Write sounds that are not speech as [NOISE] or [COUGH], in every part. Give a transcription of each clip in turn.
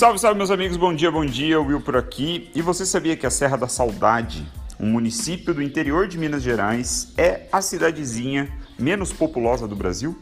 Salve, salve, meus amigos, bom dia, bom dia, Will por aqui. E você sabia que a Serra da Saudade, um município do interior de Minas Gerais, é a cidadezinha menos populosa do Brasil?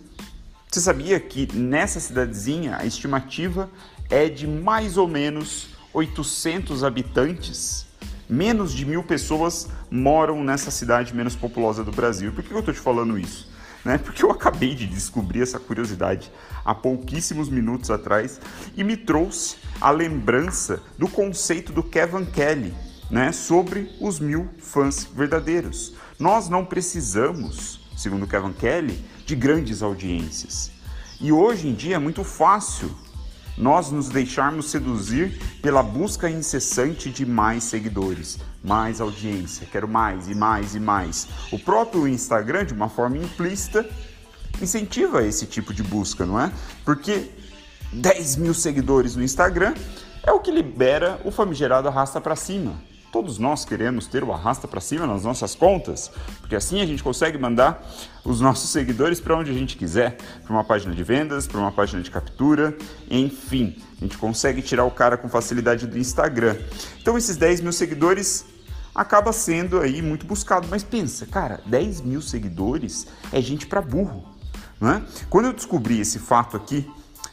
Você sabia que nessa cidadezinha a estimativa é de mais ou menos 800 habitantes? Menos de mil pessoas moram nessa cidade menos populosa do Brasil. Por que eu estou te falando isso? Né? Porque eu acabei de descobrir essa curiosidade há pouquíssimos minutos atrás e me trouxe a lembrança do conceito do Kevin Kelly né? sobre os mil fãs verdadeiros. Nós não precisamos, segundo Kevin Kelly, de grandes audiências. E hoje em dia é muito fácil nós nos deixarmos seduzir pela busca incessante de mais seguidores, mais audiência, quero mais e mais e mais. O próprio Instagram, de uma forma implícita, incentiva esse tipo de busca, não é? Porque 10 mil seguidores no Instagram é o que libera o famigerado arrasta para cima. Todos nós queremos ter o arrasta para cima nas nossas contas, porque assim a gente consegue mandar os nossos seguidores para onde a gente quiser, para uma página de vendas, para uma página de captura, enfim, a gente consegue tirar o cara com facilidade do Instagram. Então esses 10 mil seguidores acaba sendo aí muito buscado, mas pensa, cara, 10 mil seguidores é gente para burro, não é? Quando eu descobri esse fato aqui,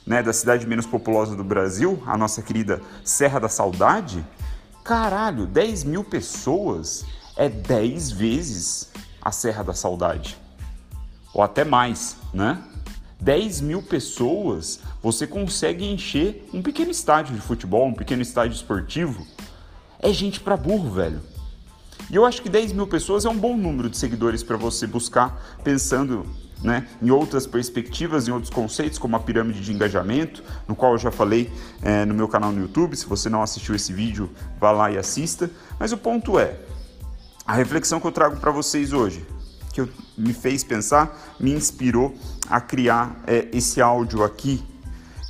né, da cidade menos populosa do Brasil, a nossa querida Serra da Saudade, Caralho, 10 mil pessoas é 10 vezes a Serra da Saudade. Ou até mais, né? 10 mil pessoas você consegue encher um pequeno estádio de futebol, um pequeno estádio esportivo. É gente pra burro, velho. E eu acho que 10 mil pessoas é um bom número de seguidores para você buscar pensando né, em outras perspectivas, em outros conceitos, como a pirâmide de engajamento, no qual eu já falei é, no meu canal no YouTube. Se você não assistiu esse vídeo, vá lá e assista. Mas o ponto é, a reflexão que eu trago para vocês hoje, que eu, me fez pensar, me inspirou a criar é, esse áudio aqui.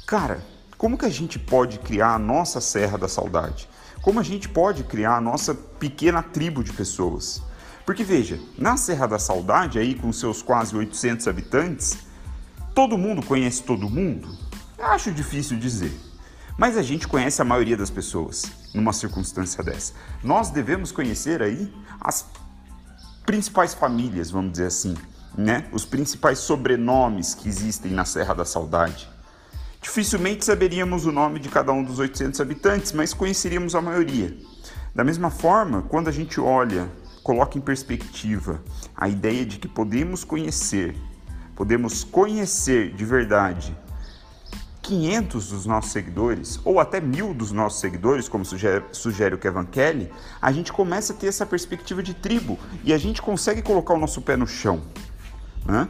Cara, como que a gente pode criar a nossa Serra da Saudade? Como a gente pode criar a nossa pequena tribo de pessoas? Porque veja, na Serra da Saudade, aí com seus quase 800 habitantes, todo mundo conhece todo mundo? Acho difícil dizer. Mas a gente conhece a maioria das pessoas numa circunstância dessa. Nós devemos conhecer aí as principais famílias, vamos dizer assim, né? Os principais sobrenomes que existem na Serra da Saudade. Dificilmente saberíamos o nome de cada um dos 800 habitantes, mas conheceríamos a maioria. Da mesma forma, quando a gente olha coloca em perspectiva a ideia de que podemos conhecer, podemos conhecer de verdade 500 dos nossos seguidores, ou até mil dos nossos seguidores, como sugere, sugere, o Kevin Kelly, a gente começa a ter essa perspectiva de tribo e a gente consegue colocar o nosso pé no chão. Né?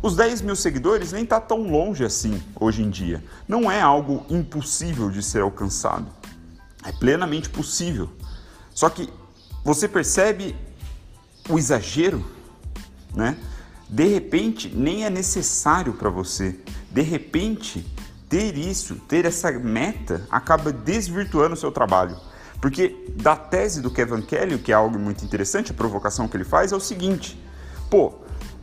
Os 10 mil seguidores nem está tão longe assim hoje em dia. Não é algo impossível de ser alcançado. É plenamente possível. Só que você percebe o exagero, né? De repente, nem é necessário para você. De repente, ter isso, ter essa meta, acaba desvirtuando o seu trabalho. Porque da tese do Kevin Kelly, que é algo muito interessante, a provocação que ele faz é o seguinte: pô,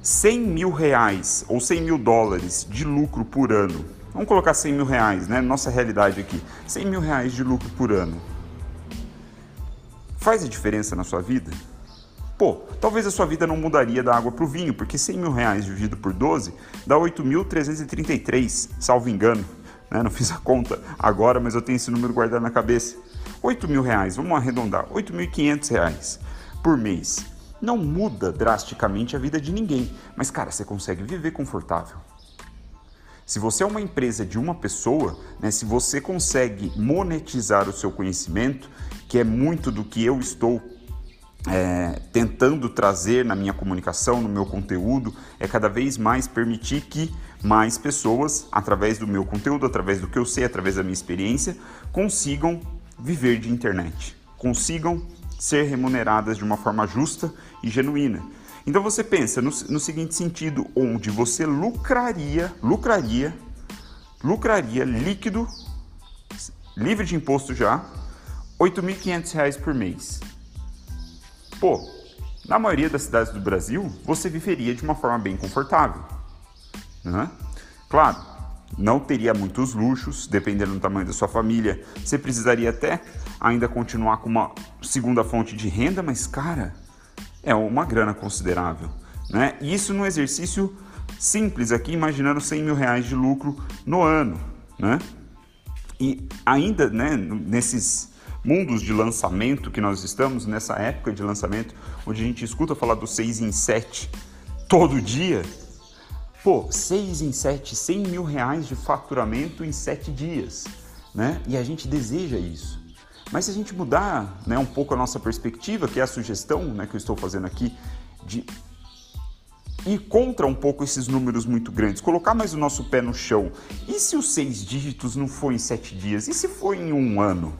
100 mil reais ou 100 mil dólares de lucro por ano. Vamos colocar 100 mil reais, né? Nossa realidade aqui. 100 mil reais de lucro por ano faz a diferença na sua vida? Pô, talvez a sua vida não mudaria da água para o vinho, porque 100 mil reais dividido por 12 dá 8.333, salvo engano. Né? Não [LAUGHS] fiz a conta agora, mas eu tenho esse número guardado na cabeça. 8 mil reais, vamos arredondar, 8.500 reais por mês. Não muda drasticamente a vida de ninguém, mas cara, você consegue viver confortável. Se você é uma empresa de uma pessoa, né, se você consegue monetizar o seu conhecimento, que é muito do que eu estou é, tentando trazer na minha comunicação, no meu conteúdo, é cada vez mais permitir que mais pessoas, através do meu conteúdo, através do que eu sei, através da minha experiência, consigam viver de internet, consigam ser remuneradas de uma forma justa e genuína. Então você pensa no, no seguinte sentido, onde você lucraria, lucraria, lucraria líquido, livre de imposto já, R$ 8.500 por mês. Pô, na maioria das cidades do Brasil, você viveria de uma forma bem confortável. Né? Claro, não teria muitos luxos, dependendo do tamanho da sua família. Você precisaria até ainda continuar com uma segunda fonte de renda, mas cara, é uma grana considerável. Né? E isso num exercício simples aqui, imaginando 100 mil reais de lucro no ano. Né? E ainda né, nesses mundos de lançamento que nós estamos, nessa época de lançamento, onde a gente escuta falar do 6 em 7 todo dia, pô, 6 em 7, 100 mil reais de faturamento em 7 dias, né? E a gente deseja isso. Mas se a gente mudar né, um pouco a nossa perspectiva, que é a sugestão né, que eu estou fazendo aqui, de ir contra um pouco esses números muito grandes, colocar mais o nosso pé no chão. E se os seis dígitos não for em sete dias? E se for em um ano?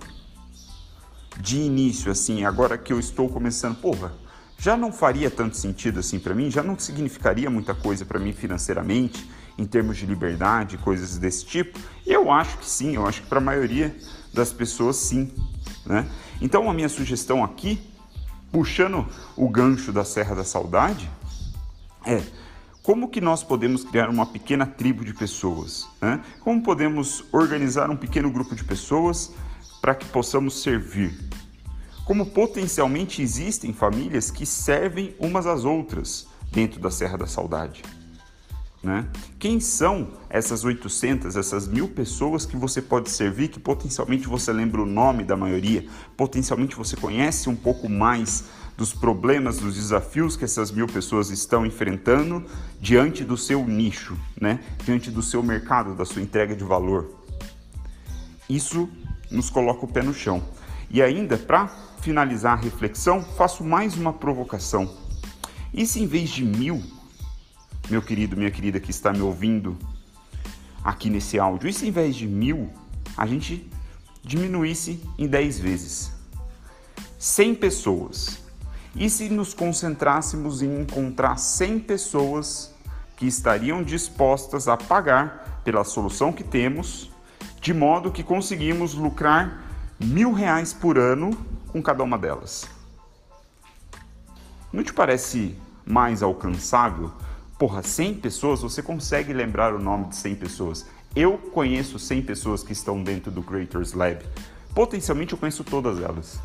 De início, assim, agora que eu estou começando, porra, já não faria tanto sentido assim para mim? Já não significaria muita coisa para mim financeiramente, em termos de liberdade, coisas desse tipo? Eu acho que sim, eu acho que para a maioria das pessoas sim. Né? Então, a minha sugestão aqui, puxando o gancho da Serra da Saudade, é como que nós podemos criar uma pequena tribo de pessoas? Né? Como podemos organizar um pequeno grupo de pessoas para que possamos servir? Como potencialmente existem famílias que servem umas às outras dentro da Serra da Saudade? Né? Quem são essas 800, essas mil pessoas que você pode servir, que potencialmente você lembra o nome da maioria, potencialmente você conhece um pouco mais dos problemas, dos desafios que essas mil pessoas estão enfrentando diante do seu nicho, né? diante do seu mercado, da sua entrega de valor. Isso nos coloca o pé no chão. E ainda, para finalizar a reflexão, faço mais uma provocação. E se em vez de mil, meu querido, minha querida que está me ouvindo aqui nesse áudio, e se em vez de mil, a gente diminuísse em 10 vezes? 100 pessoas e se nos concentrássemos em encontrar 100 pessoas que estariam dispostas a pagar pela solução que temos, de modo que conseguimos lucrar mil reais por ano com cada uma delas? Não te parece mais alcançável? Porra, 100 pessoas, você consegue lembrar o nome de 100 pessoas. Eu conheço 100 pessoas que estão dentro do Creators Lab. Potencialmente eu conheço todas elas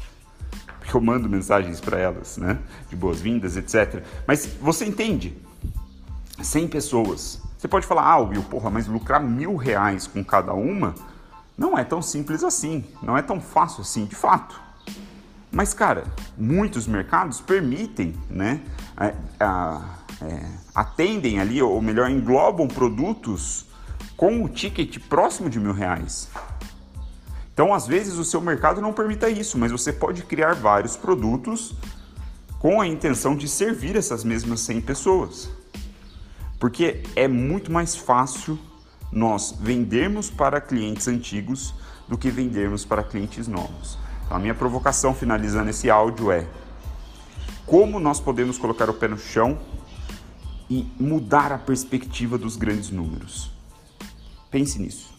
porque eu mando mensagens para elas, né? De boas-vindas, etc. Mas você entende? 100 pessoas. Você pode falar, ah, Will, porra, mas lucrar mil reais com cada uma não é tão simples assim, não é tão fácil assim, de fato. Mas, cara, muitos mercados permitem, né? É, é, atendem ali, ou melhor, englobam produtos com o ticket próximo de mil reais. Então, às vezes, o seu mercado não permita isso, mas você pode criar vários produtos com a intenção de servir essas mesmas 100 pessoas. Porque é muito mais fácil nós vendermos para clientes antigos do que vendermos para clientes novos. Então, a minha provocação finalizando esse áudio é: como nós podemos colocar o pé no chão e mudar a perspectiva dos grandes números? Pense nisso.